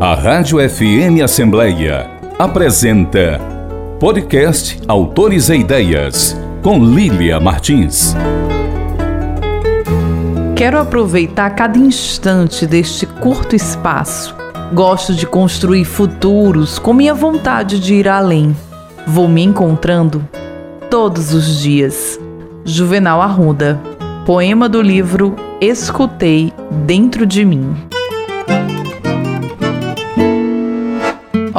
A Rádio FM Assembleia apresenta Podcast Autores e Ideias, com Lília Martins. Quero aproveitar cada instante deste curto espaço. Gosto de construir futuros com minha vontade de ir além. Vou me encontrando todos os dias. Juvenal Arruda. Poema do livro Escutei Dentro de Mim.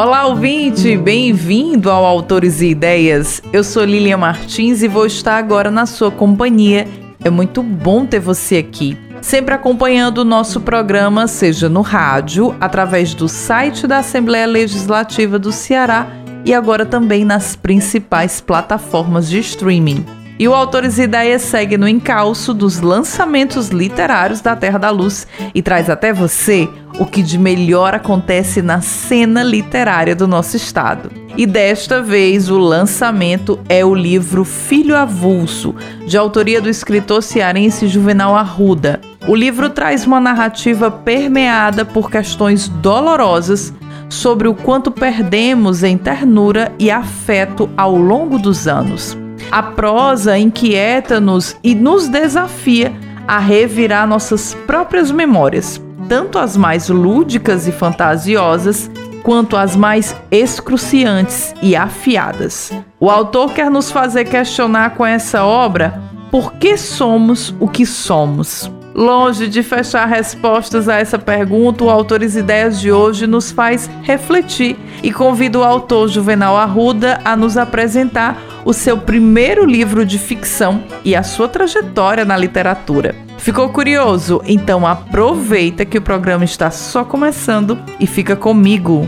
Olá, ouvinte! Bem-vindo ao Autores e Ideias. Eu sou Lilian Martins e vou estar agora na sua companhia. É muito bom ter você aqui. Sempre acompanhando o nosso programa, seja no rádio, através do site da Assembleia Legislativa do Ceará e agora também nas principais plataformas de streaming. E o Autores e Ideias segue no encalço dos lançamentos literários da Terra da Luz e traz até você o que de melhor acontece na cena literária do nosso estado. E desta vez o lançamento é o livro Filho Avulso, de autoria do escritor cearense Juvenal Arruda. O livro traz uma narrativa permeada por questões dolorosas sobre o quanto perdemos em ternura e afeto ao longo dos anos. A prosa inquieta-nos e nos desafia a revirar nossas próprias memórias, tanto as mais lúdicas e fantasiosas, quanto as mais excruciantes e afiadas. O autor quer nos fazer questionar com essa obra por que somos o que somos. Longe de fechar respostas a essa pergunta, o Autores Ideias de hoje nos faz refletir e convida o autor Juvenal Arruda a nos apresentar o seu primeiro livro de ficção e a sua trajetória na literatura. Ficou curioso? Então aproveita que o programa está só começando e fica comigo.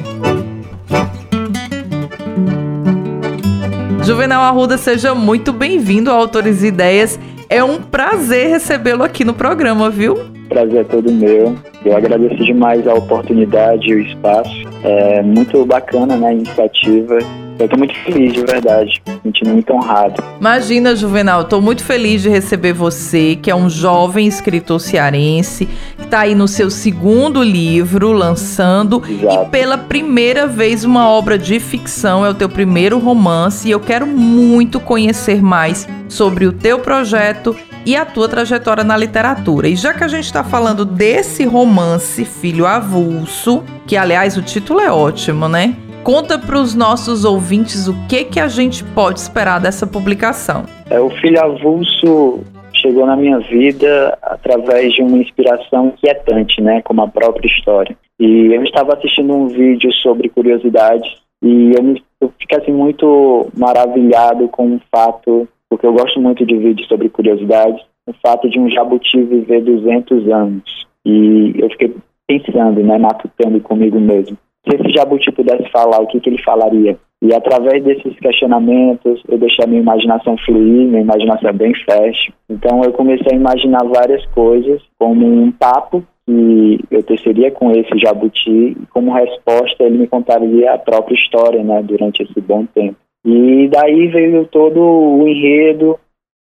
Juvenal Arruda, seja muito bem-vindo ao Autores Ideias é um prazer recebê-lo aqui no programa, viu? Prazer é todo meu. Eu agradeço demais a oportunidade e o espaço. É muito bacana, né, a iniciativa eu tô muito feliz, de verdade. Sentindo muito honrado. Imagina, Juvenal, tô muito feliz de receber você, que é um jovem escritor cearense, que tá aí no seu segundo livro, lançando, Exato. e pela primeira vez uma obra de ficção, é o teu primeiro romance, e eu quero muito conhecer mais sobre o teu projeto e a tua trajetória na literatura. E já que a gente está falando desse romance, Filho Avulso, que aliás o título é ótimo, né? Conta para os nossos ouvintes o que que a gente pode esperar dessa publicação. É, o Filho Avulso chegou na minha vida através de uma inspiração inquietante, né, como a própria história. E eu estava assistindo um vídeo sobre curiosidades e eu, me, eu fiquei assim, muito maravilhado com o fato, porque eu gosto muito de vídeos sobre curiosidades, o fato de um jabuti viver 200 anos. E eu fiquei pensando, né, matutando comigo mesmo se esse jabuti pudesse falar, o que, que ele falaria? E através desses questionamentos, eu deixei a minha imaginação fluir, minha imaginação é bem fértil. Então eu comecei a imaginar várias coisas, como um papo que eu teceria com esse jabuti, e como resposta ele me contaria a própria história, né, durante esse bom tempo. E daí veio todo o enredo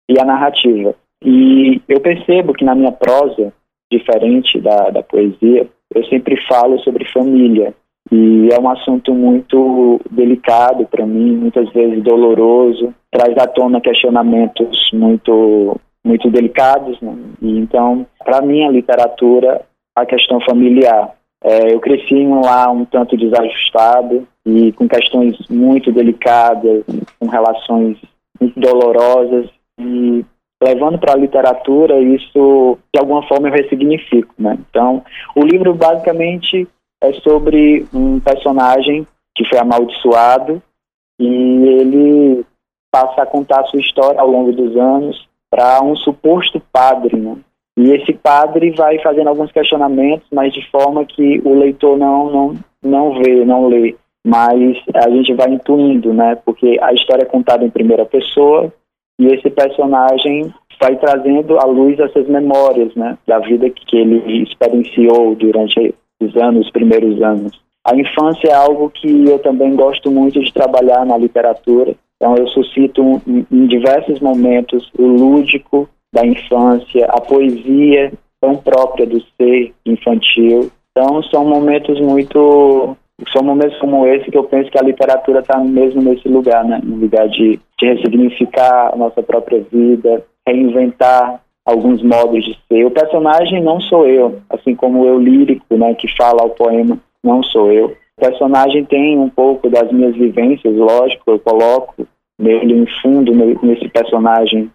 e a narrativa. E eu percebo que na minha prosa, diferente da, da poesia, eu sempre falo sobre família, e é um assunto muito delicado para mim, muitas vezes doloroso, traz à tona questionamentos muito muito delicados, né? e então, para mim, a literatura, a questão familiar. É, eu cresci em um lar um tanto desajustado e com questões muito delicadas, com relações muito dolorosas, e levando para a literatura, isso de alguma forma eu ressignifico. Né? Então, o livro basicamente é sobre um personagem que foi amaldiçoado e ele passa a contar a sua história ao longo dos anos para um suposto padre, né? E esse padre vai fazendo alguns questionamentos, mas de forma que o leitor não não não vê, não lê, mas a gente vai intuindo, né? Porque a história é contada em primeira pessoa e esse personagem vai trazendo à luz essas memórias, né? Da vida que ele experienciou durante os anos, os primeiros anos. A infância é algo que eu também gosto muito de trabalhar na literatura. Então eu suscito em diversos momentos o lúdico da infância, a poesia tão própria do ser infantil. Então são momentos muito são momentos como esse que eu penso que a literatura está mesmo nesse lugar, né? No lugar de, de ressignificar a nossa própria vida, reinventar alguns modos de ser. O personagem não sou eu, assim como eu lírico, né, que fala o poema, não sou eu. O personagem tem um pouco das minhas vivências, lógico, eu coloco nele em fundo nesse personagem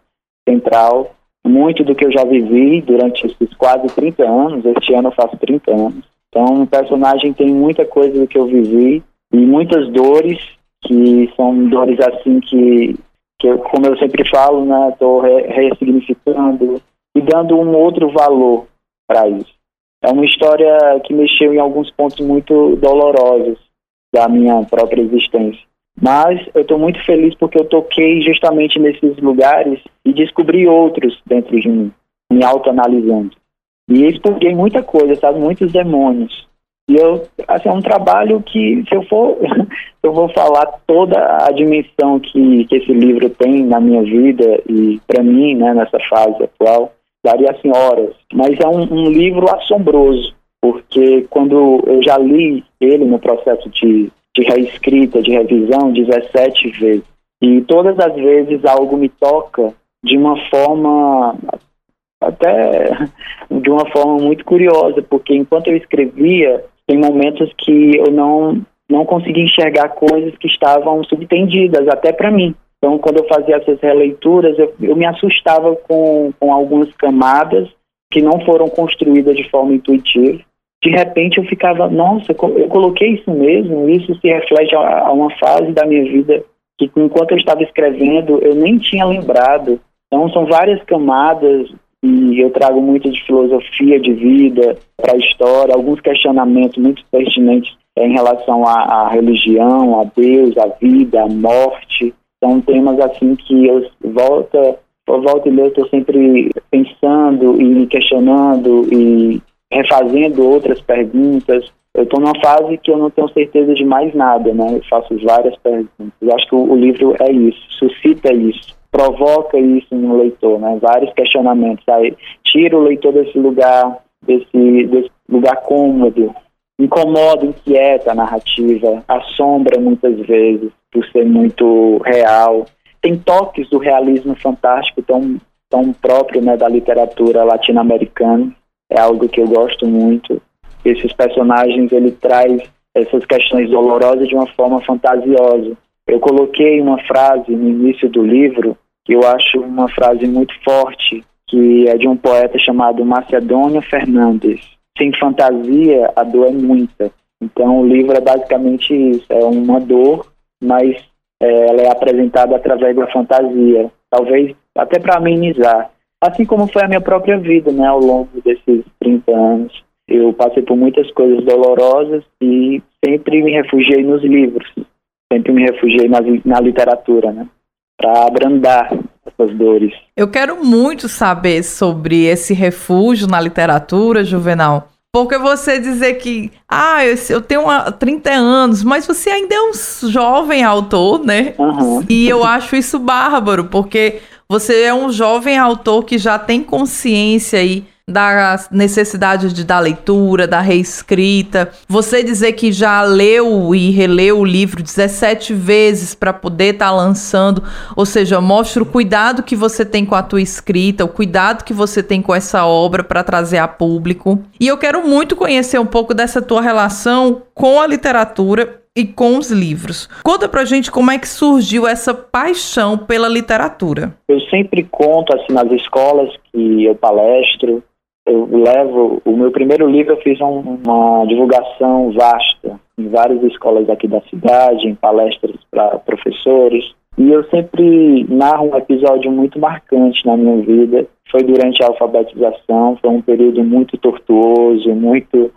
central muito do que eu já vivi durante esses quase 30 anos. Este ano eu faço 30 anos. Então, o personagem tem muita coisa do que eu vivi e muitas dores que são dores assim que, que eu, como eu sempre falo, né, estou re ressignificando e dando um outro valor para isso. É uma história que mexeu em alguns pontos muito dolorosos da minha própria existência. Mas eu estou muito feliz porque eu toquei justamente nesses lugares e descobri outros dentro de mim, me autoanalisando. E expurguei muita coisa, sabe? Muitos demônios. E eu, assim, é um trabalho que, se eu for, eu vou falar toda a dimensão que, que esse livro tem na minha vida e para mim, né, nessa fase atual, daria assim horas. Mas é um, um, livro assombroso, porque quando eu já li ele no processo de, de reescrita, de revisão, 17 vezes, e todas as vezes algo me toca de uma forma até de uma forma muito curiosa, porque enquanto eu escrevia, tem momentos que eu não não conseguia enxergar coisas que estavam subtendidas até para mim. Então, quando eu fazia essas releituras, eu, eu me assustava com, com algumas camadas que não foram construídas de forma intuitiva. De repente, eu ficava, nossa, eu coloquei isso mesmo, isso se reflete a, a uma fase da minha vida que, enquanto eu estava escrevendo, eu nem tinha lembrado. Então, são várias camadas e eu trago muito de filosofia de vida para a história, alguns questionamentos muito pertinentes em relação à, à, religião, a Deus, a vida, a morte. São temas assim que eu volta, volta e meia estou sempre pensando e me questionando e refazendo outras perguntas. Eu estou numa fase que eu não tenho certeza de mais nada, né? Eu faço várias perguntas. Eu acho que o, o livro é isso, suscita isso provoca isso no leitor, né? Vários questionamentos. Aí tira o leitor desse lugar, desse, desse lugar cômodo, incomoda, inquieta a narrativa, assombra muitas vezes por ser muito real. Tem toques do realismo fantástico tão, tão próprio né, da literatura latino-americana. É algo que eu gosto muito. Esses personagens, ele traz essas questões dolorosas de uma forma fantasiosa. Eu coloquei uma frase no início do livro que eu acho uma frase muito forte, que é de um poeta chamado Macedônio Fernandes. Sem fantasia, a dor é muita. Então, o livro é basicamente isso: é uma dor, mas é, ela é apresentada através da fantasia, talvez até para amenizar. Assim como foi a minha própria vida, né, ao longo desses 30 anos. Eu passei por muitas coisas dolorosas e sempre me refugiei nos livros, sempre me refugiei na, na literatura, né para abrandar essas dores. Eu quero muito saber sobre esse refúgio na literatura, Juvenal. Porque você dizer que, ah, eu, tenho uma, 30 anos, mas você ainda é um jovem autor, né? Uhum. E eu acho isso bárbaro, porque você é um jovem autor que já tem consciência aí da necessidade de dar leitura, da reescrita. Você dizer que já leu e releu o livro 17 vezes para poder estar tá lançando, ou seja, mostra o cuidado que você tem com a tua escrita, o cuidado que você tem com essa obra para trazer a público. E eu quero muito conhecer um pouco dessa tua relação com a literatura e com os livros. Conta pra gente como é que surgiu essa paixão pela literatura. Eu sempre conto assim nas escolas que eu palestro, eu levo o meu primeiro livro eu fiz um, uma divulgação vasta em várias escolas aqui da cidade, em palestras para professores. E eu sempre narro um episódio muito marcante na minha vida. Foi durante a alfabetização, foi um período muito tortuoso, muito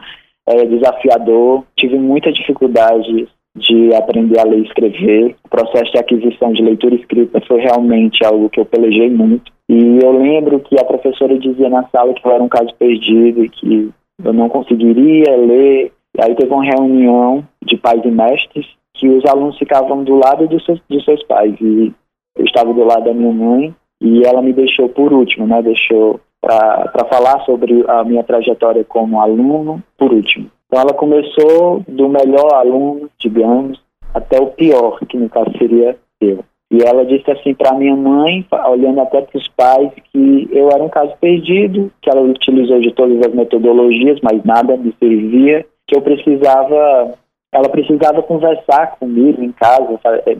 é, desafiador. Tive muita dificuldade de aprender a ler e escrever. O processo de aquisição de leitura escrita foi realmente algo que eu pelejei muito. E eu lembro que a professora dizia na sala que eu era um caso perdido e que eu não conseguiria ler. E aí teve uma reunião de pais e mestres que os alunos ficavam do lado de seus, de seus pais. E eu estava do lado da minha mãe e ela me deixou por último, né? Deixou para falar sobre a minha trajetória como aluno por último. Então ela começou do melhor aluno, digamos, até o pior, que no caso seria eu. E ela disse assim para minha mãe, olhando até para os pais, que eu era um caso perdido, que ela utilizou de todas as metodologias, mas nada me servia, que eu precisava, ela precisava conversar comigo em casa. É,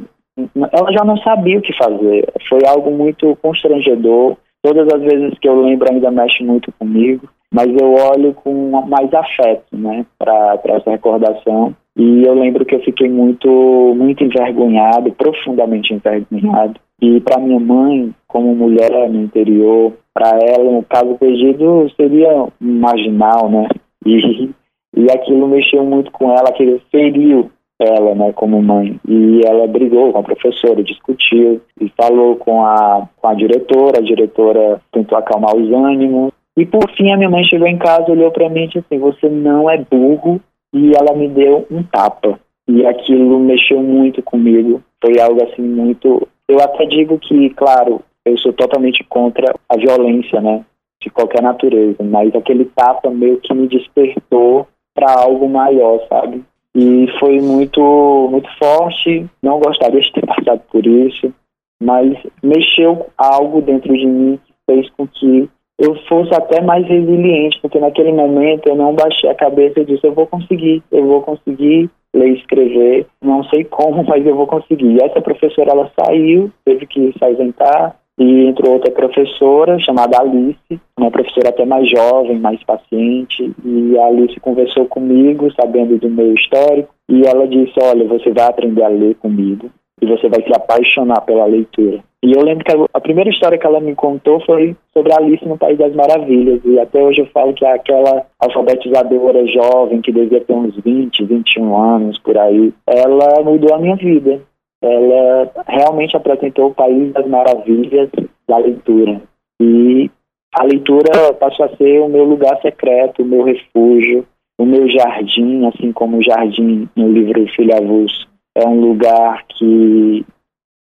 ela já não sabia o que fazer. Foi algo muito constrangedor. Todas as vezes que eu lembro ainda mexe muito comigo, mas eu olho com mais afeto, né, para essa recordação. E eu lembro que eu fiquei muito, muito envergonhado, profundamente envergonhado. E para minha mãe, como mulher no interior, para ela, no caso perdido, seria marginal, né? E, e aquilo mexeu muito com ela, aquilo feriu ela, né, como mãe. E ela brigou com a professora, discutiu e falou com a, com a diretora. A diretora tentou acalmar os ânimos. E por fim, a minha mãe chegou em casa, olhou para mim e disse assim: Você não é burro, e ela me deu um tapa. E aquilo mexeu muito comigo. Foi algo assim muito. Eu até digo que, claro, eu sou totalmente contra a violência, né? De qualquer natureza, mas aquele tapa meio que me despertou para algo maior, sabe? E foi muito, muito forte. Não gostaria de ter passado por isso, mas mexeu algo dentro de mim que fez com que eu fosse até mais resiliente, porque naquele momento eu não baixei a cabeça e disse, eu vou conseguir, eu vou conseguir ler e escrever, não sei como, mas eu vou conseguir. E essa professora, ela saiu, teve que se ausentar, e entrou outra professora chamada Alice, uma professora até mais jovem, mais paciente, e a Alice conversou comigo, sabendo do meu histórico, e ela disse, olha, você vai aprender a ler comigo, e você vai se apaixonar pela leitura. E eu lembro que a, primeira história que ela me contou foi sobre Alice no País das Maravilhas. E até hoje eu falo que aquela alfabetizadora jovem que devia ter uns 20, 21 anos por aí, ela mudou a minha vida. Ela realmente apresentou o País das Maravilhas da leitura. E a leitura passou a ser o meu lugar secreto, o meu refúgio, o meu jardim, assim como o jardim no livro Filho Avulso. É um lugar que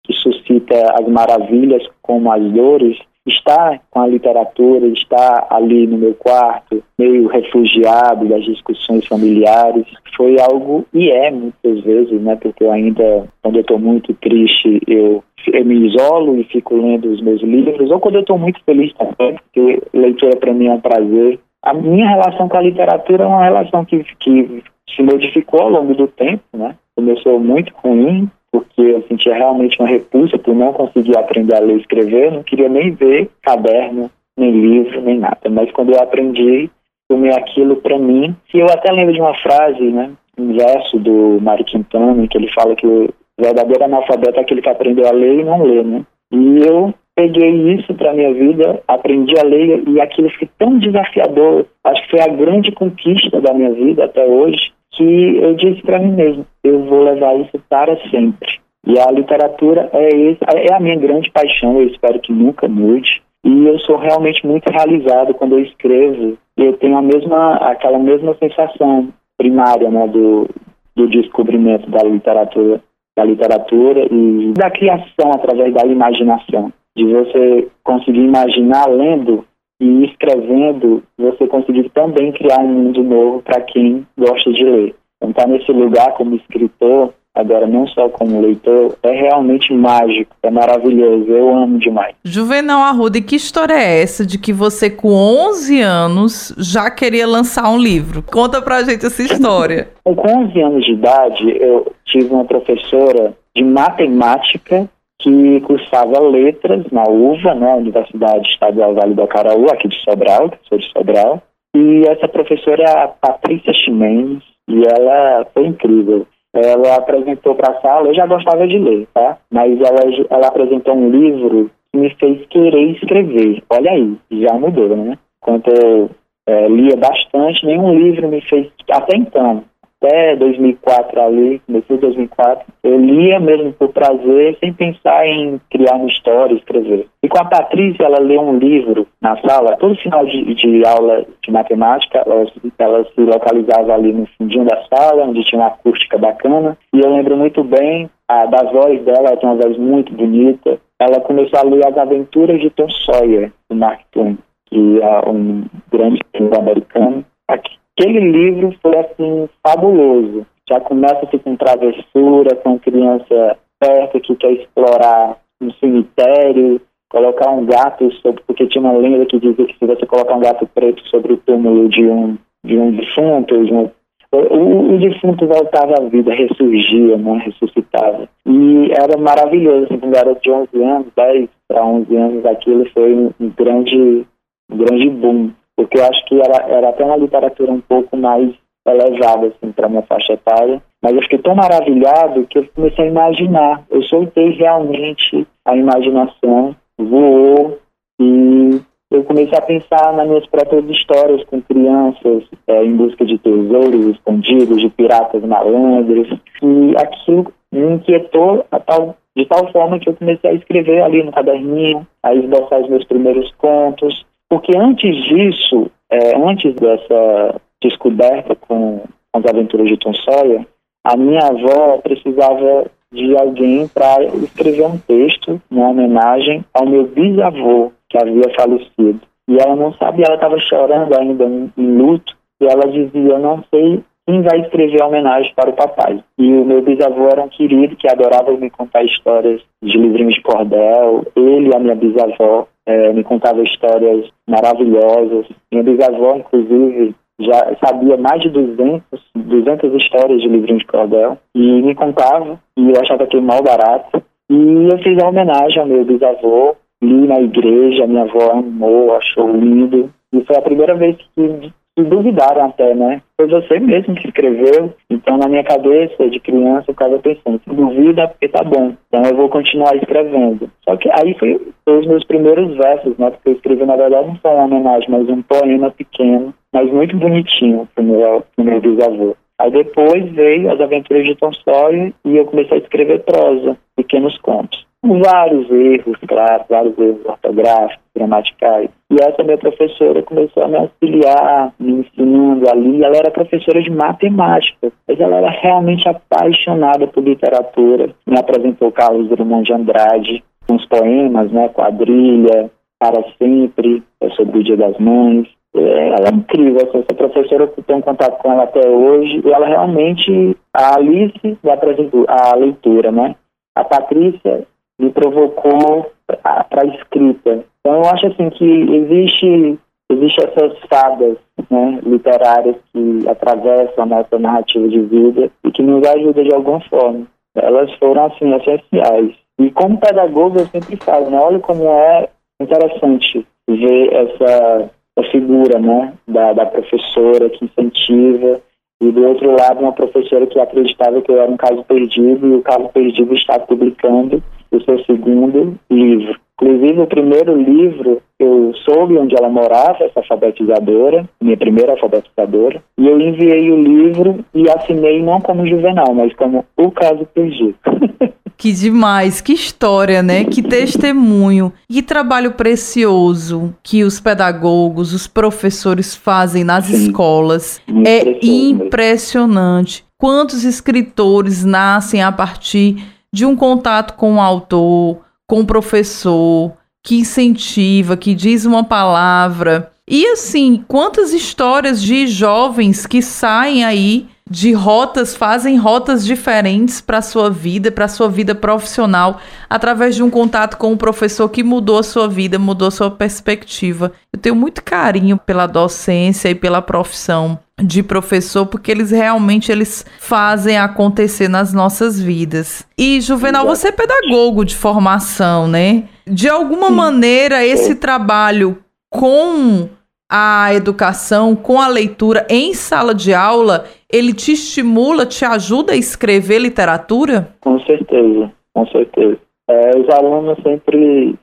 que suscita as maravilhas como as dores, está com a literatura, está ali no meu quarto, meio refugiado das discussões familiares, foi algo, e é muitas vezes, né, porque eu ainda, quando eu estou muito triste, eu, eu, me isolo e fico lendo os meus livros, ou quando eu estou muito feliz também, porque leitura para mim é um prazer. A minha relação com a literatura é uma relação que, que se modificou ao longo do tempo, né, começou muito ruim, porque eu sentia realmente uma repulsa por não conseguir aprender a ler e escrever, eu não queria nem ver caderno, nem livro, nem nada. Mas quando eu aprendi, tomei aquilo para mim. E eu até lembro de uma frase, né, um verso do Mário Quintana, que ele fala que o verdadeiro analfabeto é aquele que aprendeu a ler e não lê, né? E eu peguei isso para minha vida, aprendi a ler e aquilo foi tão desafiador. Acho que foi a grande conquista da minha vida até hoje, que eu disse para mim mesmo, eu vou levar isso para sempre. E a literatura é, esse, é a minha grande paixão, eu espero que nunca mude. E eu sou realmente muito realizado quando eu escrevo. Eu tenho a mesma, aquela mesma sensação primária né, do, do descobrimento da literatura, da literatura e da criação através da imaginação. De você conseguir imaginar lendo e escrevendo, você conseguir também criar um mundo novo para quem gosta de ler. Então, estar tá nesse lugar como escritor, agora não só como leitor, é realmente mágico, é maravilhoso, eu amo demais. Juvenal Arruda, e que história é essa de que você com 11 anos já queria lançar um livro? Conta pra gente essa história. com 11 anos de idade, eu tive uma professora de matemática que cursava letras na UVA, né, Universidade Estadual Vale do Acaraú, aqui de Sobral, sou de Sobral. E essa professora é a Patrícia Ximenes, e ela foi incrível. Ela apresentou para a sala, eu já gostava de ler, tá? Mas ela, ela apresentou um livro que me fez querer escrever. Olha aí, já mudou, né? Quando eu é, lia bastante, nenhum livro me fez, até então, até 2004 ali, em 2004, eu lia mesmo por prazer, sem pensar em criar uma história, escrever. E com a Patrícia, ela leu um livro na sala, todo final de, de aula de matemática, ela, ela, se localizava ali no fundinho da sala, onde tinha uma acústica bacana, e eu lembro muito bem a, da voz dela, ela tem uma voz muito bonita, ela começou a ler As Aventuras de Tom Sawyer, do Mark Twain, que é um grande americano, aqui aquele livro foi assim fabuloso. Já começa-se com travessura, com criança perto que quer explorar um cemitério, colocar um gato sobre, porque tinha uma lenda que dizia que se você colocar um gato preto sobre o túmulo de um de um defunto, de um, o, o, defunto voltava à vida, ressurgia, né, ressuscitava. E era maravilhoso, assim, um garoto de 11 anos, 10 para 11 anos, aquilo foi um grande, um grande boom, porque eu acho que era, era até uma literatura um pouco mais elevada, assim, para minha faixa etária, mas eu fiquei tão maravilhado que eu comecei a imaginar, eu soltei realmente a imaginação, voou e eu comecei a pensar nas minhas próprias histórias com crianças é, em busca de tesouros escondidos, de piratas malandros, e aquilo me inquietou tal, de tal forma que eu comecei a escrever ali no caderninho, a esboçar os meus primeiros contos, porque antes disso, é, antes dessa descoberta com, com as aventuras de Tom Sawyer, a minha avó precisava de alguém para escrever um texto, uma homenagem ao meu bisavô, que havia falecido. E ela não sabia, ela estava chorando ainda em, em luto, e ela dizia: Eu não sei quem vai escrever a homenagem para o papai. E o meu bisavô era um querido que adorava me contar histórias de livrinhos de cordel. Ele e a minha bisavó é, me contavam histórias maravilhosas. Minha bisavó, inclusive, já sabia mais de 200, 200 histórias de livrinhos de cordel e me contava, e eu achava aquilo mal barato. E eu fiz a homenagem ao meu bisavô, li na igreja, minha avó amou, achou lindo. E foi a primeira vez que, que duvidaram até, né? Foi você mesmo que escreveu. Então, na minha cabeça, de criança, eu ficava pensando, duvida, porque tá bom. Então, eu vou continuar escrevendo. Só que aí foi, foi os meus primeiros versos, né? Porque eu escrevi, na verdade, não foi uma homenagem, mas um poema pequeno, mas muito bonitinho pro meu, pro meu bisavô. Aí depois veio As Aventuras de Tom Sawyer e eu comecei a escrever prosa, pequenos contos vários erros, claro, vários erros ortográficos, gramaticais. E essa minha professora começou a me auxiliar, me ensinando ali. Ela era professora de matemática, mas ela era realmente apaixonada por literatura. Me apresentou Carlos Drummond de Andrade, os poemas, né, quadrilha, para sempre, sobre o Dia das Mães. É, ela é incrível, essa, essa professora que tenho contato com ela até hoje, e ela realmente, a Alice me apresentou a leitura, né? A Patrícia me provocou para a escrita. Então eu acho assim que existe existe essas fadas né, literárias que atravessam a nossa narrativa de vida e que nos ajudam de alguma forma. Elas foram assim essenciais. E como pedagogo eu sempre falo, né, olha como é interessante ver essa, essa figura né, da, da professora que incentiva. E do outro lado uma professora que acreditava que eu era um caso perdido e o caso perdido está publicando o seu segundo livro. Inclusive, o primeiro livro, eu soube onde ela morava, essa alfabetizadora, minha primeira alfabetizadora, e eu enviei o livro e assinei não como Juvenal, mas como O Caso Perdido. Que demais, que história, né? Que testemunho, que trabalho precioso que os pedagogos, os professores fazem nas Sim, escolas. É impressionante. Quantos escritores nascem a partir de um contato com o autor, com o professor, que incentiva, que diz uma palavra. E assim, quantas histórias de jovens que saem aí de rotas, fazem rotas diferentes para a sua vida, para a sua vida profissional, através de um contato com um professor que mudou a sua vida, mudou a sua perspectiva. Eu tenho muito carinho pela docência e pela profissão de professor, porque eles realmente eles fazem acontecer nas nossas vidas. E Juvenal, você é pedagogo de formação, né? De alguma maneira esse trabalho com a educação, com a leitura em sala de aula, ele te estimula, te ajuda a escrever literatura? Com certeza, com certeza. É, os alunos sempre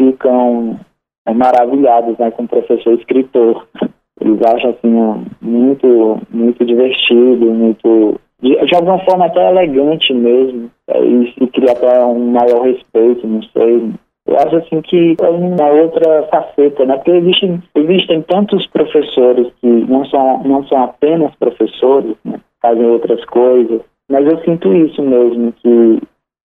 ficam é, maravilhados né, com o professor escritor. Eles acham assim muito, muito divertido, muito de, de alguma forma até elegante mesmo. É, e se cria até um maior respeito, não sei, eu acho assim que é uma outra faceta, né? Porque existem, existem tantos professores que não são, não são apenas professores, né? fazem outras coisas, mas eu sinto isso mesmo, que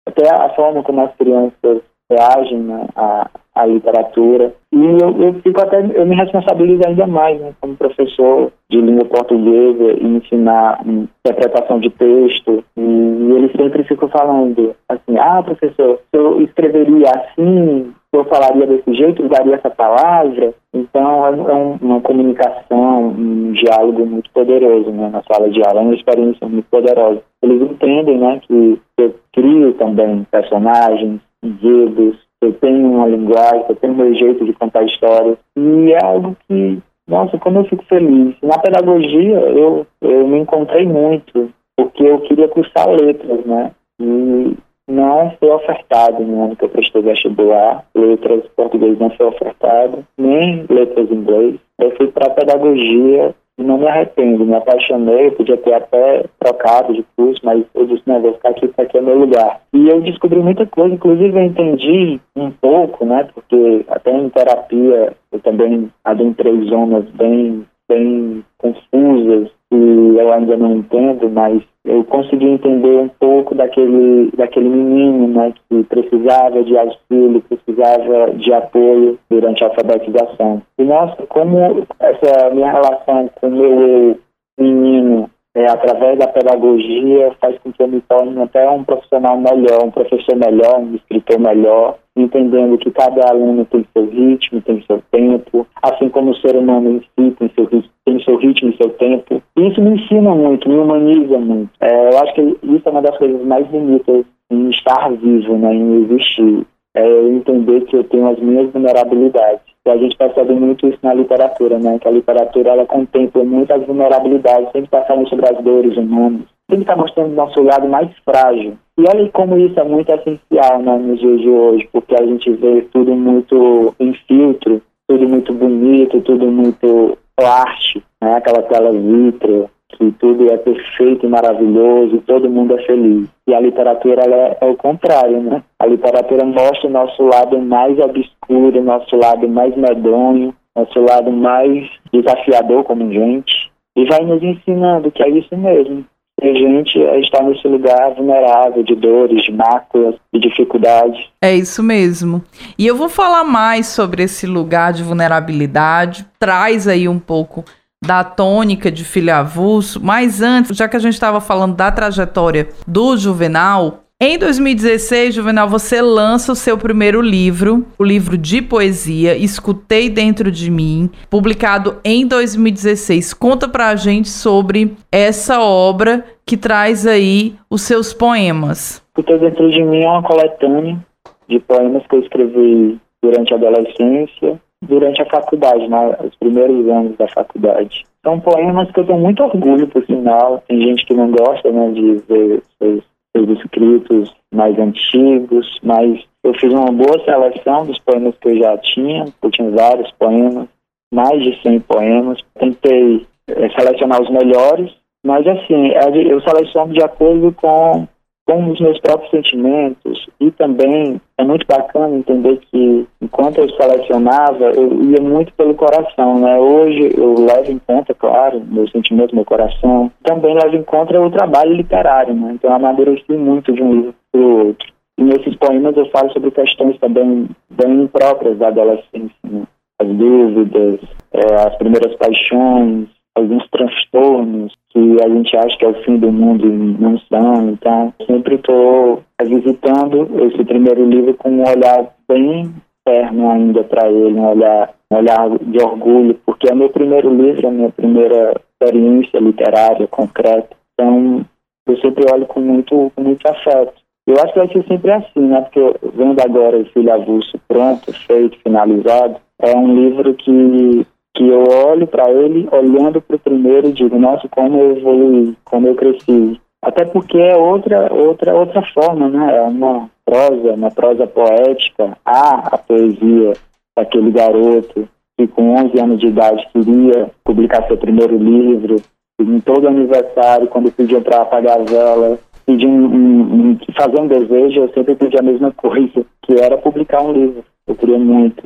até a forma como as crianças reagem né, a, a literatura. E eu, eu fico até, eu me responsabilizo ainda mais, né, como professor de língua portuguesa e ensinar interpretação de texto. E, e eles sempre ficam falando assim, ah, professor, eu escreveria assim, eu falaria desse jeito, usaria essa palavra. Então, é, é uma comunicação, um diálogo muito poderoso né, na sala de aula, é uma experiência muito poderosa. Eles entendem né, que eu crio também personagens, enredos, eu tenho uma linguagem, eu tenho meu jeito de contar histórias. E é algo que, nossa, como eu fico feliz. Na pedagogia, eu, eu me encontrei muito, porque eu queria cursar letras, né? E não foi ofertado no ano que eu prestei vestibular. Letras português não foi ofertado, nem letras inglês. Eu fui para pedagogia não me arrependo, me apaixonei, podia ter até trocado de curso, mas eu disse, não, vou ficar aqui, porque aqui é meu lugar. E eu descobri muita coisa, inclusive eu entendi um pouco, né, porque até em terapia eu também adentrei zonas bem, bem confusas, que eu ainda não entendo, mas eu consegui entender um pouco daquele, daquele menino né, que precisava de auxílio, precisava de apoio durante a alfabetização. E nossa, como essa minha relação com o meu eu menino é, através da pedagogia, faz com que eu me torne até um profissional melhor, um professor melhor, um escritor melhor, entendendo que cada aluno tem seu ritmo, tem seu tempo, assim como o ser humano em si tem seu, tem seu ritmo e seu tempo. E isso me ensina muito, me humaniza muito. É, eu acho que isso é uma das coisas mais bonitas em estar vivo, né, em existir. É entender que eu tenho as minhas vulnerabilidades. E a gente percebe muito isso na literatura, né? Que a literatura ela contempla muitas vulnerabilidades, sempre está falando sobre as dores humanas, sempre está mostrando o nosso lado mais frágil. E olha como isso é muito essencial né, nos dias de hoje, porque a gente vê tudo muito em filtro, tudo muito bonito, tudo muito arte, né? Aquela tela vítreo, que tudo é perfeito e maravilhoso, todo mundo é feliz. E a literatura é, é, o contrário, né? A literatura mostra o nosso lado mais obscuro, nosso lado mais medonho, nosso lado mais desafiador como gente, e vai nos ensinando que é isso mesmo. E a gente está nesse lugar vulnerável de dores, de máculas, de dificuldades. É isso mesmo. E eu vou falar mais sobre esse lugar de vulnerabilidade. Traz aí um pouco da tônica de filho avulso, mas antes, já que a gente estava falando da trajetória do Juvenal, em 2016, Juvenal, você lança o seu primeiro livro, o livro de poesia Escutei Dentro de Mim, publicado em 2016. Conta pra gente sobre essa obra que traz aí os seus poemas. Escutei Dentro de Mim é uma coletânea de poemas que eu escrevi durante a adolescência durante a faculdade, né, os primeiros anos da faculdade. São poemas que eu tenho muito orgulho, por sinal. Tem gente que não gosta né, de ver seus, seus escritos mais antigos, mas eu fiz uma boa seleção dos poemas que eu já tinha. Eu tinha vários poemas, mais de 100 poemas. Tentei é, selecionar os melhores, mas assim, eu seleciono de acordo com com os meus próprios sentimentos e também é muito bacana entender que enquanto eu selecionava eu ia muito pelo coração, né? Hoje eu levo em conta, claro, meu sentimento, meu coração, também levo em conta o trabalho literário, né? Então eu amadureci muito de um livro para o outro. E nesses poemas eu falo sobre questões também bem próprias da adolescência, né? as dúvidas, é, as primeiras paixões, alguns transtornos que a gente acha que é o fim do mundo e não são. Então, sempre estou visitando esse primeiro livro com um olhar bem terno ainda para ele, um olhar, um olhar de orgulho, porque é meu primeiro livro, é minha primeira experiência literária concreta. Então, eu sempre olho com muito, com muito afeto. Eu acho que vai ser sempre assim, né? Porque vendo agora o Filho Avulso pronto, feito, finalizado, é um livro que que eu olho para ele olhando para o primeiro e digo, nossa, como eu evolui, como eu cresci. Até porque é outra, outra, outra forma, né? É uma prosa, uma prosa poética. Há a poesia daquele garoto que com 11 anos de idade queria publicar seu primeiro livro. E em todo aniversário, quando pediam para apagar a vela, pedir um, um, fazer um desejo, eu sempre pedi a mesma coisa, que era publicar um livro. Eu queria muito,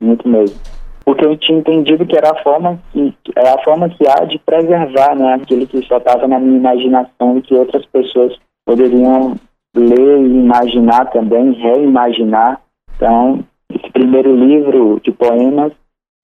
muito mesmo porque eu tinha entendido que era a forma que é a forma que há de preservar, né, aquilo que só estava na minha imaginação e que outras pessoas poderiam ler e imaginar também, reimaginar. Então, Esse primeiro livro de poemas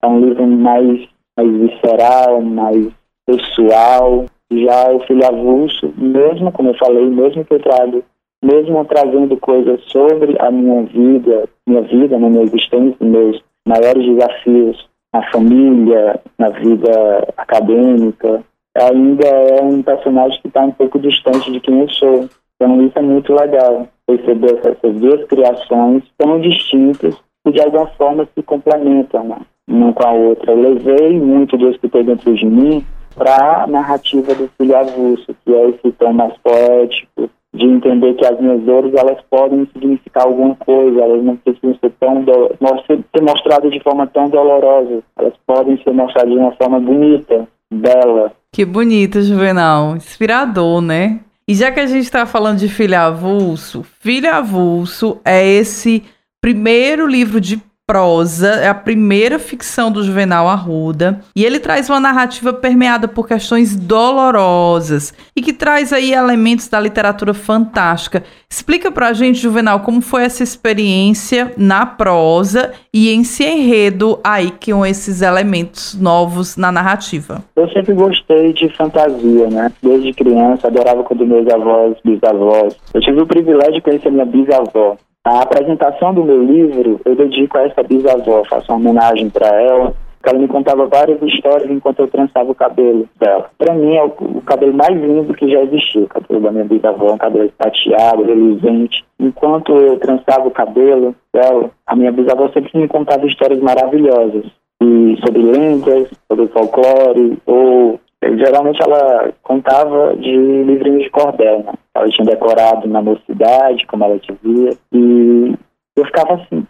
é um livro mais, mais visceral, mais pessoal. Já o Filho Avulso, mesmo, como eu falei, mesmo que eu trago, mesmo trazendo coisas sobre a minha vida, minha vida, na minha existência, meus maiores desafios na família, na vida acadêmica, ainda é um personagem que está um pouco distante de quem eu sou. Então isso é muito legal, perceber essas duas criações tão distintas e de alguma forma se complementam né? uma com a outra. Eu levei muito disso que tem dentro de mim para a narrativa do filho avulso, que é esse tom mais poético, de entender que as minhas dores elas podem significar alguma coisa, elas não precisam ser tão do... ser mostradas de forma tão dolorosa, elas podem ser mostradas de uma forma bonita, bela. Que bonito, Juvenal, inspirador, né? E já que a gente está falando de Filho Avulso, Filho Avulso é esse primeiro livro de prosa, é a primeira ficção do Juvenal Arruda, e ele traz uma narrativa permeada por questões dolorosas e que traz aí elementos da literatura fantástica. Explica pra gente, Juvenal, como foi essa experiência na prosa e em se enredo aí com esses elementos novos na narrativa. Eu sempre gostei de fantasia, né? Desde criança, adorava quando meus avós, bisavós. Eu tive o privilégio de conhecer minha bisavó. A apresentação do meu livro eu dedico a essa bisavó, faço uma homenagem para ela. Ela me contava várias histórias enquanto eu trançava o cabelo dela. Para mim é o, o, cabelo mais lindo que já existiu. O cabelo da minha bisavó, um cabelo prateado, reluzente. Enquanto eu trançava o cabelo dela, a minha bisavó sempre me contava histórias maravilhosas. E sobre lendas, sobre folclore ou geralmente ela contava de livrinhos de cordel, né? Ela tinha decorado na mocidade, como ela via, e eu ficava assim,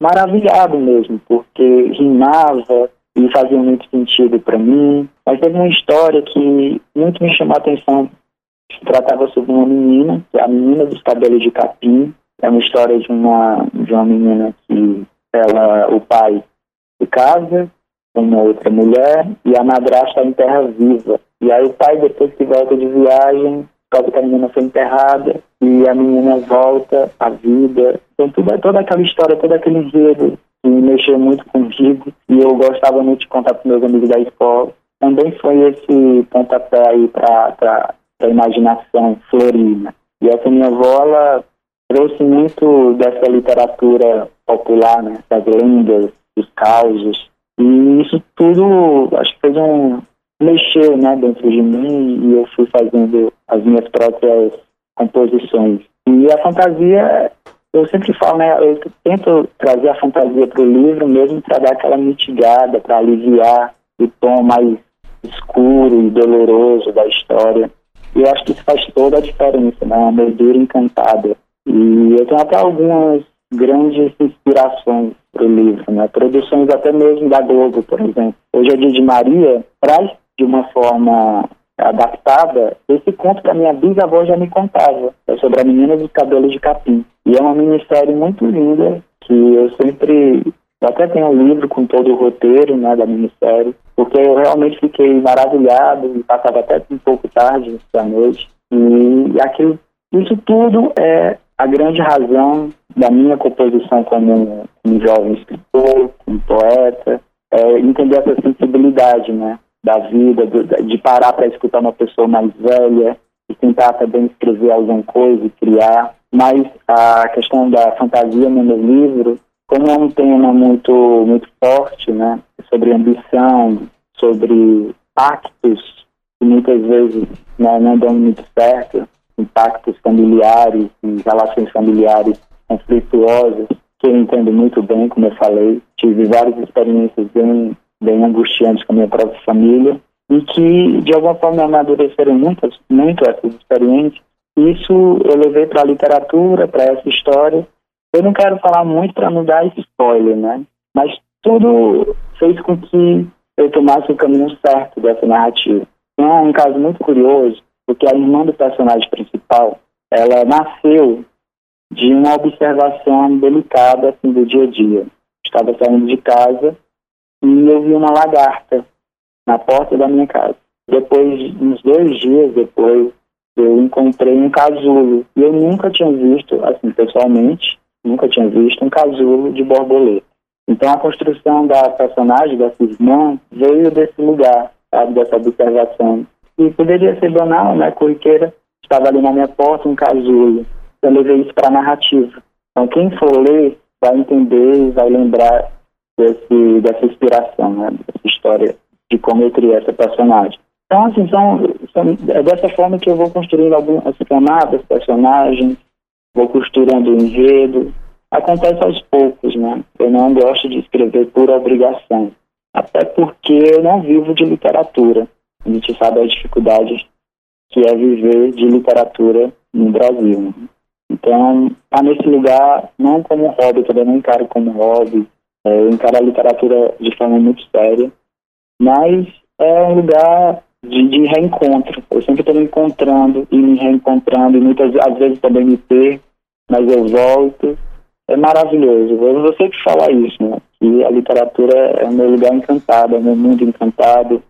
maravilhado mesmo, porque rimava e fazia muito sentido para mim. Mas teve uma história que muito me chamou a atenção, que tratava sobre uma menina, que é a menina dos cabelos de capim. É uma história de uma, de uma menina que ela, o pai se casa uma outra mulher e a madrasta em terra viva. E aí o pai, depois que volta de viagem, descobre que a menina foi enterrada e a menina volta à vida. Então tudo, toda aquela história, todo aquele enredo que mexeu muito comigo e eu gostava muito de contar para meus amigos da escola. Também foi esse pontapé aí para a imaginação florina. E essa minha avó, ela trouxe muito dessa literatura popular, né, das lendas, dos causos, e isso tudo, acho que fez um. mexeu né, dentro de mim e eu fui fazendo as minhas próprias composições. E a fantasia, eu sempre falo, né, eu tento trazer a fantasia para o livro mesmo para dar aquela mitigada, para aliviar o tom mais escuro e doloroso da história. E eu acho que isso faz toda a diferença, né, uma moldura encantada. E eu tenho até algumas grandes inspirações para o livro, né? Produções até mesmo da Globo, por exemplo. Hoje é dia de Maria traz de uma forma adaptada esse conto que a minha bisavó já me contava, é sobre a menina dos cabelos de capim. E é uma minissérie muito linda que eu sempre eu até tenho um livro com todo o roteiro né, da minissérie, porque eu realmente fiquei maravilhado e passava até um pouco tarde da noite. E aquilo, isso tudo é a grande razão da minha composição como um jovem escritor, um poeta, é entender essa sensibilidade, né, da vida, de parar para escutar uma pessoa mais velha e tentar também escrever alguma coisa e criar. Mas a questão da fantasia no meu livro, como é um tema muito muito forte, né, sobre ambição, sobre pactos que muitas vezes né, não dão muito certo, impactos familiares relações familiares conflituosas, que eu entendo muito bem, como eu falei. Tive várias experiências bem, bem angustiantes com a minha própria família e que, de alguma forma, amadureceram muitas, muito essas experiências. Isso eu levei para a literatura, para essa história. Eu não quero falar muito para não dar spoiler, né? Mas tudo fez com que eu tomasse o caminho certo dessa narrativa. É um caso muito curioso porque a irmã do personagem principal, ela nasceu de uma observação delicada assim, do dia a dia. Estava saindo de casa e eu vi uma lagarta na porta da minha casa. Depois, uns dois dias depois, eu encontrei um casulo. E eu nunca tinha visto, assim, pessoalmente, nunca tinha visto, um casulo de borboleta. Então a construção da personagem, dessa irmã, veio desse lugar, sabe, dessa observação. E poderia ser banal, né, corriqueira, estava ali na minha porta um casulo. Eu levei isso para a narrativa. Então quem for ler vai entender e vai lembrar desse, dessa inspiração, né, dessa história de como eu criei essa personagem. Então, assim, são, são, é dessa forma que eu vou construindo algumas camadas, personagens, vou costurando o enredo. Acontece aos poucos, né? Eu não gosto de escrever por obrigação, até porque eu não vivo de literatura. A gente sabe as dificuldades que é viver de literatura no Brasil. Então, tá nesse lugar, não como hobby, também não encaro como hobby, é, eu encaro a literatura de forma muito séria, mas é um lugar de, de reencontro. Eu sempre estou me encontrando e me reencontrando, e muitas às vezes também me perco, mas eu volto. É maravilhoso. Eu vou sempre isso, né? Que a literatura é o meu lugar encantado, é o meu mundo encantado,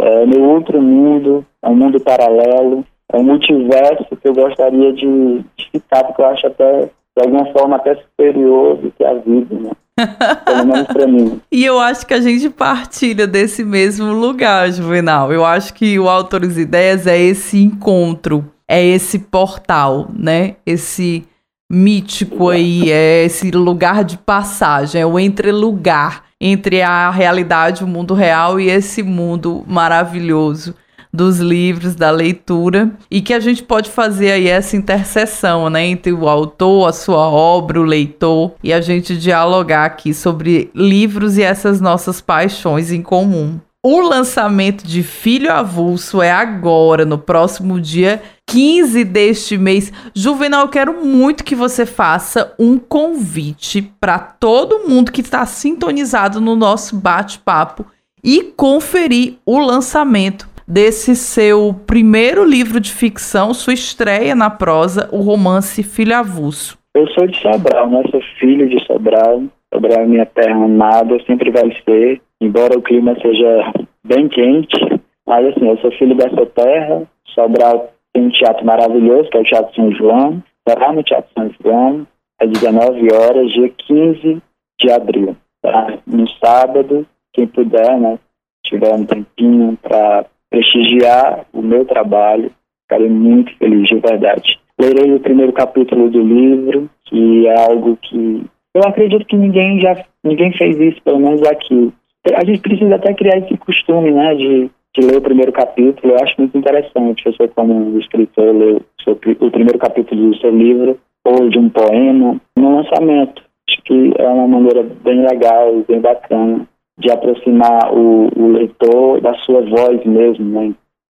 é o meu outro mundo, é um mundo paralelo, é um multiverso que eu gostaria de, de ficar, porque eu acho até, de alguma forma, até superior do que a vida, né? Pelo menos pra mim. E eu acho que a gente partilha desse mesmo lugar, Juvenal. Eu acho que o Autores Ideias é esse encontro, é esse portal, né? Esse mítico aí, é esse lugar de passagem, é o entrelugar entre a realidade, o mundo real e esse mundo maravilhoso dos livros, da leitura, e que a gente pode fazer aí essa interseção, né, entre o autor, a sua obra, o leitor, e a gente dialogar aqui sobre livros e essas nossas paixões em comum. O lançamento de Filho Avulso é agora, no próximo dia 15 deste mês. Juvenal, eu quero muito que você faça um convite para todo mundo que está sintonizado no nosso bate-papo e conferir o lançamento desse seu primeiro livro de ficção, sua estreia na prosa, o romance Filho Avulso. Eu sou de Sobral, né? Sou filho de Sobral. Sobral é minha terra amada, sempre vai ser, embora o clima seja bem quente. Mas assim, eu sou filho dessa terra. Sobral tem um teatro maravilhoso, que é o Teatro São João. Será no Teatro São João, às 19 horas, dia 15 de abril. Tá? No sábado, quem puder, né? Tiver um tempinho para prestigiar o meu trabalho. Ficarei muito feliz, de verdade. Lerei o primeiro capítulo do livro, que é algo que eu acredito que ninguém já ninguém fez isso, pelo menos aqui. A gente precisa até criar esse costume, né, de, de ler o primeiro capítulo. Eu acho muito interessante você, como escritor, ler o, o primeiro capítulo do seu livro ou de um poema no lançamento. Acho que é uma maneira bem legal, bem bacana de aproximar o, o, leitor da sua voz mesmo, né?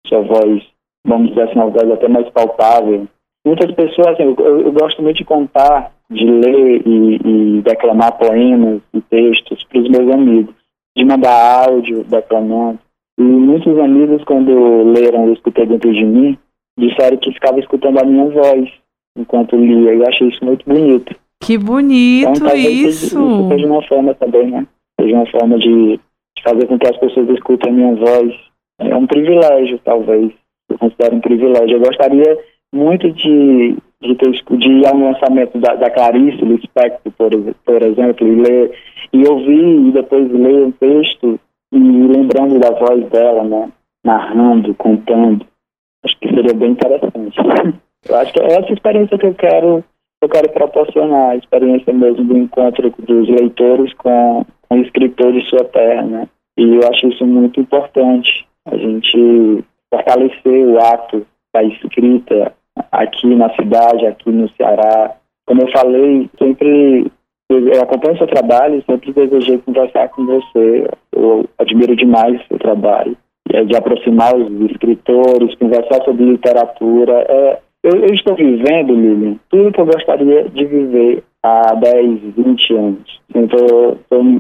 Sua voz, vamos dizer assim, uma voz até mais palpável. Muitas pessoas, assim, eu, eu gosto muito de contar, de ler e, e declamar poemas e textos para os meus amigos, de mandar áudio declamando. E muitos amigos, quando leram Eu Escutei Dentro de Mim, disseram que ficava escutando a minha voz enquanto lia. Eu achei isso muito bonito. Que bonito então, isso! Isso seja uma forma também, né? Seja uma forma de, fazer com que as pessoas escutem a minha voz. É um privilégio, talvez. Eu considero um privilégio. Eu gostaria muito de, de, ter, de ir ao lançamento da, da Clarice Lispector, por, por exemplo, e ler, e ouvir e depois ler um texto e lembrando da voz dela, né? Narrando, contando. Acho que seria bem interessante. Eu acho que é essa experiência que eu quero eu quero proporcionar, a experiência mesmo do encontro dos leitores com, um escritor de sua terra, né? E eu acho isso muito importante, a gente fortalecer o ato da escrita aqui na cidade, aqui no Ceará. Como eu falei, sempre eu acompanho seu trabalho, sempre desejei conversar com você. Eu admiro demais o seu trabalho. É de aproximar os escritores, conversar sobre literatura. É, eu, eu, estou vivendo, Lilian, tudo que eu gostaria de viver há 10, 20 anos. Estou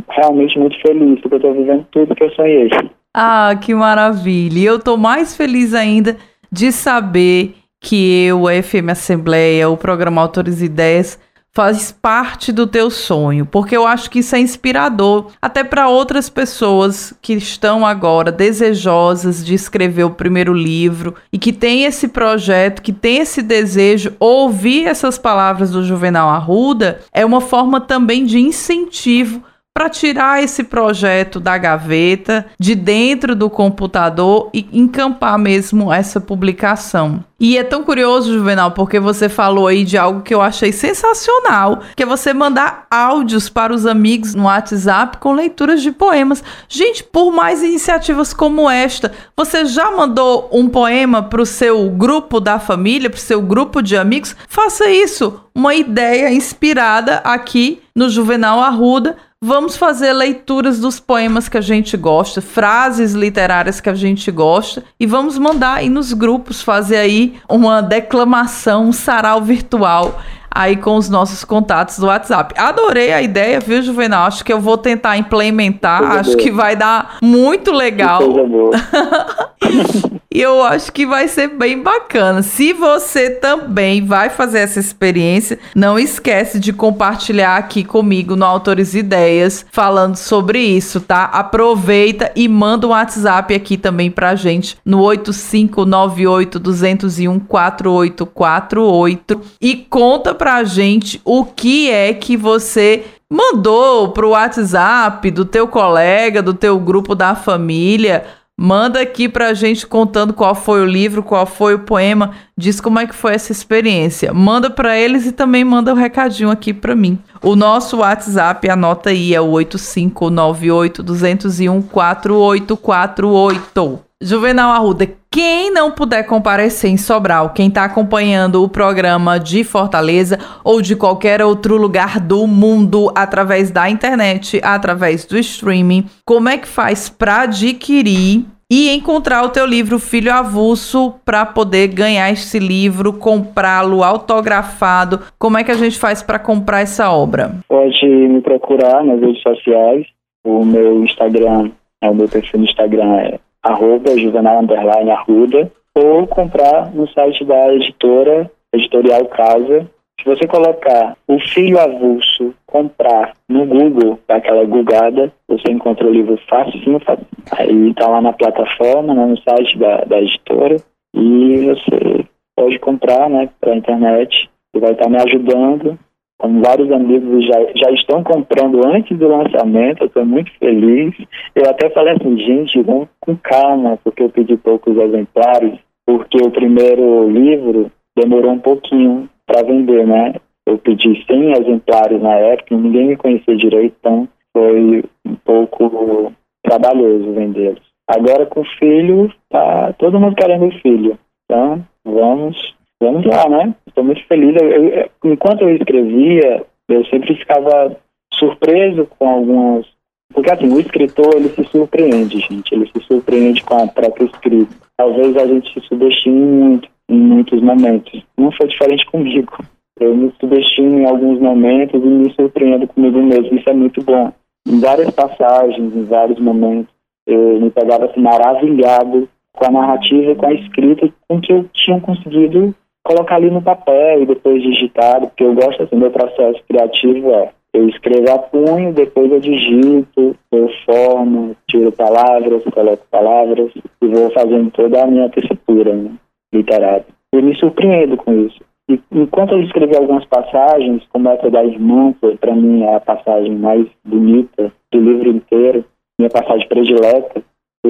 realmente muito feliz, porque eu estou vivendo tudo que eu sonhei. Ah, que maravilha! E eu estou mais feliz ainda de saber que eu, a FM Assembleia, o programa Autores e Ideias, faz parte do teu sonho, porque eu acho que isso é inspirador até para outras pessoas que estão agora desejosas de escrever o primeiro livro e que tem esse projeto, que tem esse desejo, ouvir essas palavras do Juvenal Arruda é uma forma também de incentivo para tirar esse projeto da gaveta, de dentro do computador e encampar mesmo essa publicação. E é tão curioso, Juvenal, porque você falou aí de algo que eu achei sensacional, que é você mandar áudios para os amigos no WhatsApp com leituras de poemas. Gente, por mais iniciativas como esta, você já mandou um poema para o seu grupo da família, para o seu grupo de amigos? Faça isso. Uma ideia inspirada aqui no Juvenal Arruda Vamos fazer leituras dos poemas que a gente gosta, frases literárias que a gente gosta e vamos mandar aí nos grupos fazer aí uma declamação, um sarau virtual aí com os nossos contatos do WhatsApp. Adorei a ideia, viu, Juvenal? Acho que eu vou tentar implementar, Coisa acho boa. que vai dar muito legal. E eu acho que vai ser bem bacana. Se você também vai fazer essa experiência, não esquece de compartilhar aqui comigo no Autores Ideias falando sobre isso, tá? Aproveita e manda um WhatsApp aqui também pra gente no 8598 201 4848 e conta pra gente o que é que você mandou pro WhatsApp do teu colega, do teu grupo da família Manda aqui pra gente contando qual foi o livro, qual foi o poema, diz como é que foi essa experiência. Manda para eles e também manda um recadinho aqui para mim. O nosso WhatsApp, anota aí, é o 8598 201 4848. Juvenal Arruda, quem não puder comparecer em Sobral, quem está acompanhando o programa de Fortaleza ou de qualquer outro lugar do mundo através da internet, através do streaming, como é que faz para adquirir e encontrar o teu livro Filho Avulso para poder ganhar esse livro, comprá-lo autografado? Como é que a gente faz para comprar essa obra? Pode me procurar nas redes sociais. O meu Instagram, é o meu perfil no Instagram é arroba juvenal underline arruda, ou comprar no site da editora, editorial Casa. Se você colocar o filho avulso comprar no Google, aquela googada, você encontra o livro facinho, facinho. Aí tá lá na plataforma, né, no site da, da editora, e você pode comprar, né, pela internet, e vai estar me ajudando como vários amigos já, já estão comprando antes do lançamento, eu estou muito feliz. Eu até falei assim, gente, vamos com calma, porque eu pedi poucos exemplares, porque o primeiro livro demorou um pouquinho para vender, né? Eu pedi 100 exemplares na época, ninguém me conhecia direito, então foi um pouco trabalhoso vendê-los. Agora com o filho, tá todo mundo querendo filho. Então, vamos vamos lá, né? Estou muito feliz. Eu, eu, enquanto eu escrevia, eu sempre ficava surpreso com algumas. Porque assim, o escritor ele se surpreende, gente. Ele se surpreende com a própria escrita. Talvez a gente se subestime muito em muitos momentos. Não foi diferente comigo. Eu me subestimo em alguns momentos e me surpreendo comigo mesmo. Isso é muito bom. Em várias passagens, em vários momentos, eu me pegava assim, maravilhado com a narrativa, com a escrita, com que eu tinha conseguido colocar ali no papel e depois digitado, porque eu gosto assim, meu processo criativo é eu escrevo a punho, depois eu digito, eu formo, tiro palavras, coloco palavras e vou fazendo toda a minha textura né, literária. Eu me surpreendo com isso. E enquanto eu escrevi algumas passagens, como essa da irmã, que para mim é a passagem mais bonita do livro inteiro, minha passagem predileta,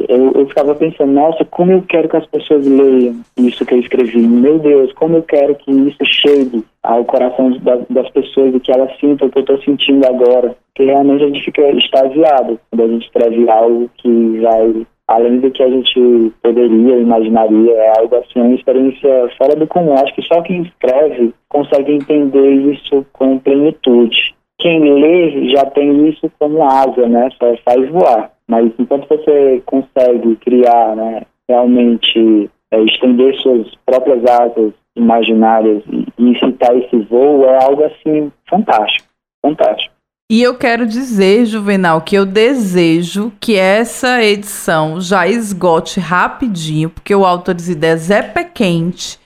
eu, eu ficava pensando, nossa, como eu quero que as pessoas leiam isso que eu escrevi. Meu Deus, como eu quero que isso chegue ao coração das, das pessoas e que elas sintam o que eu estou sentindo agora. Porque realmente a gente fica extasiado quando a gente escreve algo que vai além do que a gente poderia, imaginaria, é algo assim, uma experiência fora do comum. Acho que só quem escreve consegue entender isso com plenitude. Quem lê já tem isso como asa, né? Só faz voar. Mas enquanto você consegue criar, né, realmente é, estender suas próprias asas imaginárias e, incitar esse voo, é algo assim fantástico, fantástico. E eu quero dizer, Juvenal, que eu desejo que essa edição já esgote rapidinho, porque o Autores Ideias é pé quente.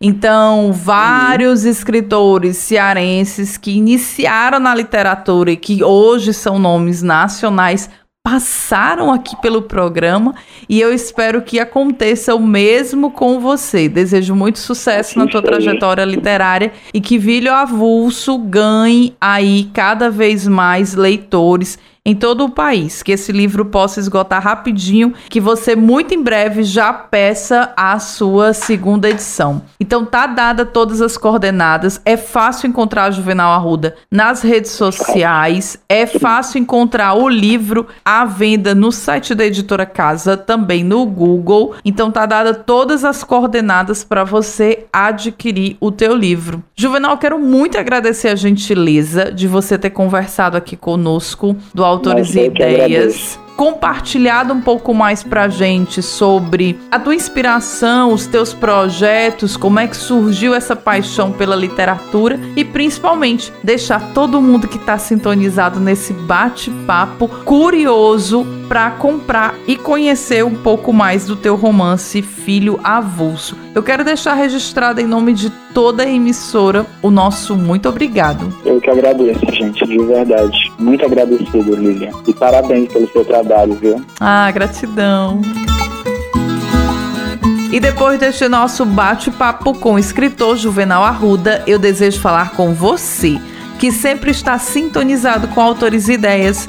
Então, vários uhum. escritores cearenses que iniciaram na literatura e que hoje são nomes nacionais passaram aqui pelo programa e eu espero que aconteça o mesmo com você. Desejo muito sucesso na tua trajetória literária e que Vilho Avulso ganhe aí cada vez mais leitores em todo o país, que esse livro possa esgotar rapidinho, que você muito em breve já peça a sua segunda edição. Então tá dada todas as coordenadas, é fácil encontrar Juvenal Arruda nas redes sociais, é fácil encontrar o livro à venda no site da editora Casa, também no Google. Então tá dada todas as coordenadas para você adquirir o teu livro. Juvenal, quero muito agradecer a gentileza de você ter conversado aqui conosco do autores e ideias. compartilhado um pouco mais pra gente sobre a tua inspiração, os teus projetos, como é que surgiu essa paixão pela literatura e principalmente deixar todo mundo que tá sintonizado nesse bate-papo curioso para comprar e conhecer um pouco mais do teu romance Filho Avulso. Eu quero deixar registrado em nome de toda a emissora o nosso muito obrigado. Eu que agradeço, gente, de verdade. Muito agradecido, Lilian. E parabéns pelo seu trabalho, viu? Ah, gratidão. E depois deste nosso bate-papo com o escritor Juvenal Arruda, eu desejo falar com você, que sempre está sintonizado com autores e ideias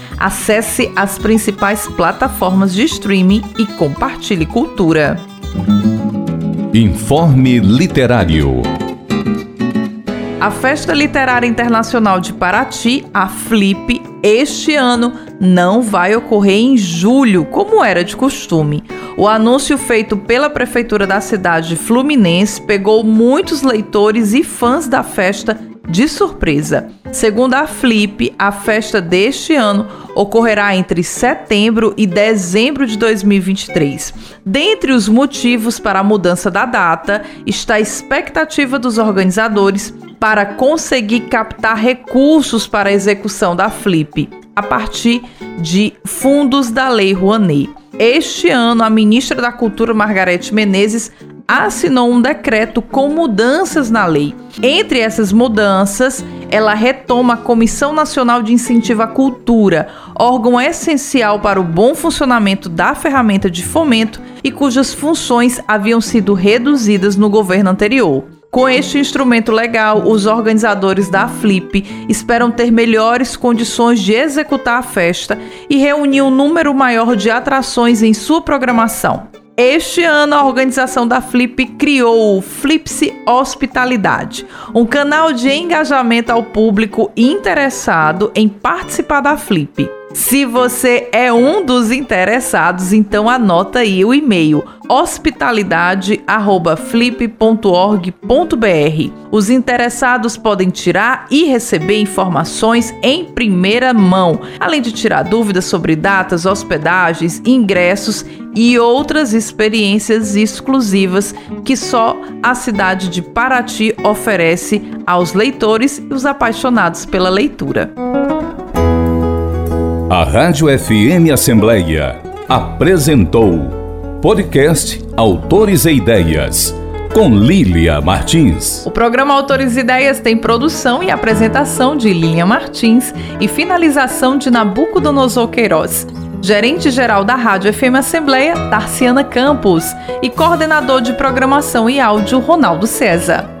Acesse as principais plataformas de streaming e compartilhe cultura. Informe Literário. A Festa Literária Internacional de Paraty, a FLIP, este ano não vai ocorrer em julho, como era de costume. O anúncio feito pela prefeitura da cidade fluminense pegou muitos leitores e fãs da festa de surpresa. Segundo a Flip, a festa deste ano ocorrerá entre setembro e dezembro de 2023. Dentre os motivos para a mudança da data está a expectativa dos organizadores para conseguir captar recursos para a execução da Flip a partir de fundos da Lei Rouanet. Este ano, a ministra da Cultura, Margarete Menezes, assinou um decreto com mudanças na lei. Entre essas mudanças, ela retoma a Comissão Nacional de Incentivo à Cultura, órgão essencial para o bom funcionamento da ferramenta de fomento e cujas funções haviam sido reduzidas no governo anterior. Com este instrumento legal, os organizadores da Flip esperam ter melhores condições de executar a festa e reunir um número maior de atrações em sua programação. Este ano, a organização da Flip criou o Flipse Hospitalidade, um canal de engajamento ao público interessado em participar da Flip. Se você é um dos interessados, então anota aí o e-mail hospitalidade@flip.org.br. Os interessados podem tirar e receber informações em primeira mão, além de tirar dúvidas sobre datas, hospedagens, ingressos e outras experiências exclusivas que só a cidade de Paraty oferece aos leitores e os apaixonados pela leitura. A Rádio FM Assembleia apresentou podcast Autores e Ideias com Lília Martins. O programa Autores e Ideias tem produção e apresentação de Lília Martins e finalização de Nabucodonosor Queiroz. Gerente-geral da Rádio FM Assembleia, Tarciana Campos, e coordenador de programação e áudio, Ronaldo César.